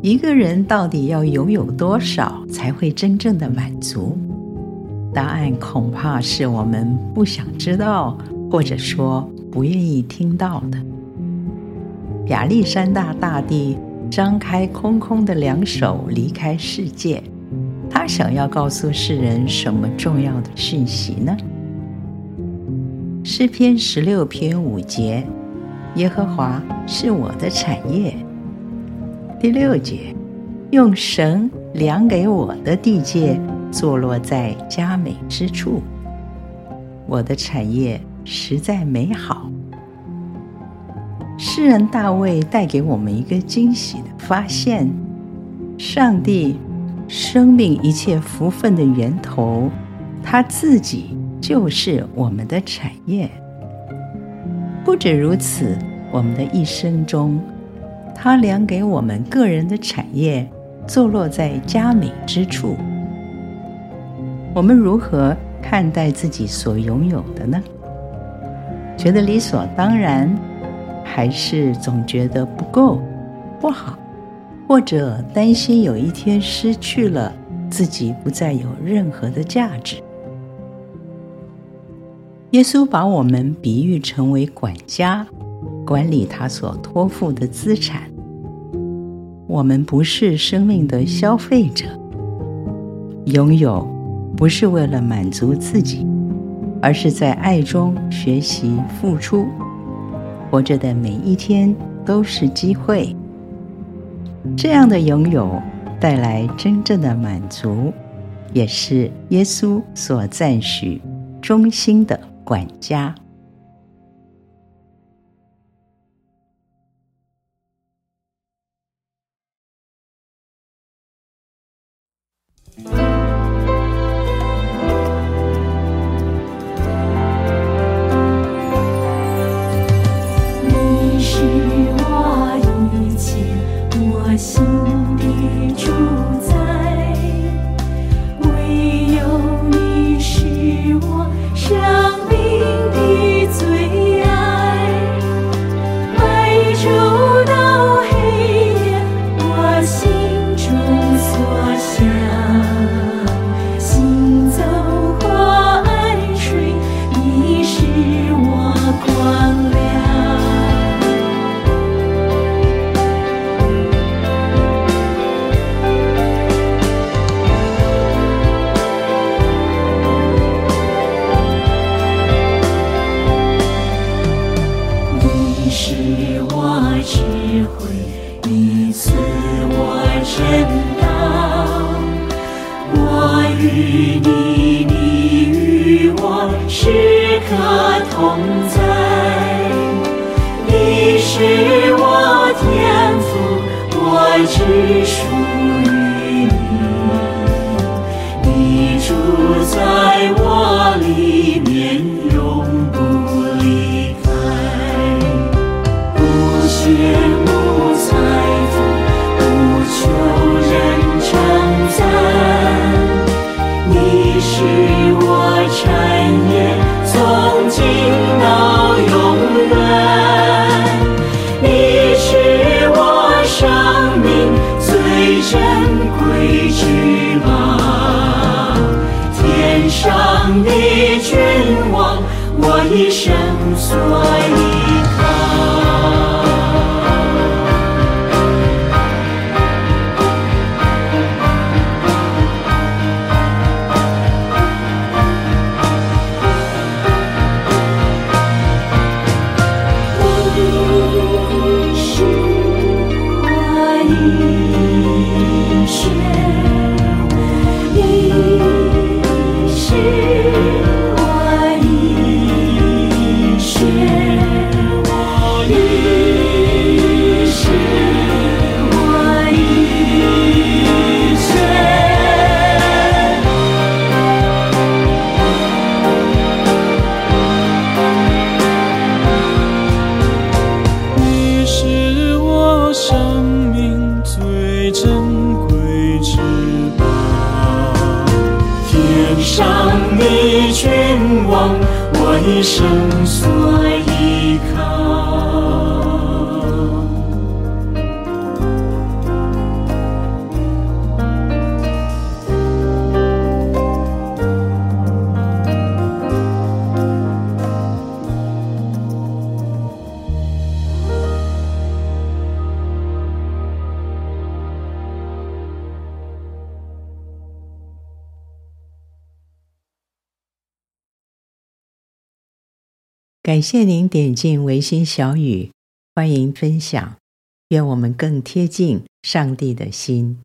一个人到底要拥有多少才会真正的满足？答案恐怕是我们不想知道，或者说不愿意听到的。亚历山大大帝张开空空的两手离开世界，他想要告诉世人什么重要的讯息呢？诗篇十六篇五节：耶和华是我的产业。第六节，用绳量给我的地界，坐落在佳美之处。我的产业实在美好。诗人大卫带给我们一个惊喜的发现：上帝，生命一切福分的源头，他自己就是我们的产业。不止如此，我们的一生中，他量给我们个人的产业，坐落在佳美之处。我们如何看待自己所拥有的呢？觉得理所当然，还是总觉得不够、不好，或者担心有一天失去了，自己不再有任何的价值？耶稣把我们比喻成为管家。管理他所托付的资产。我们不是生命的消费者，拥有不是为了满足自己，而是在爱中学习付出。活着的每一天都是机会。这样的拥有带来真正的满足，也是耶稣所赞许忠心的管家。Mm-hmm. 你是我智慧，你赐我真道，我与你，你与我，时刻同在。你是我天赋，我只属于你，你住。所我一生所依靠。感谢您点进维心小语，欢迎分享，愿我们更贴近上帝的心。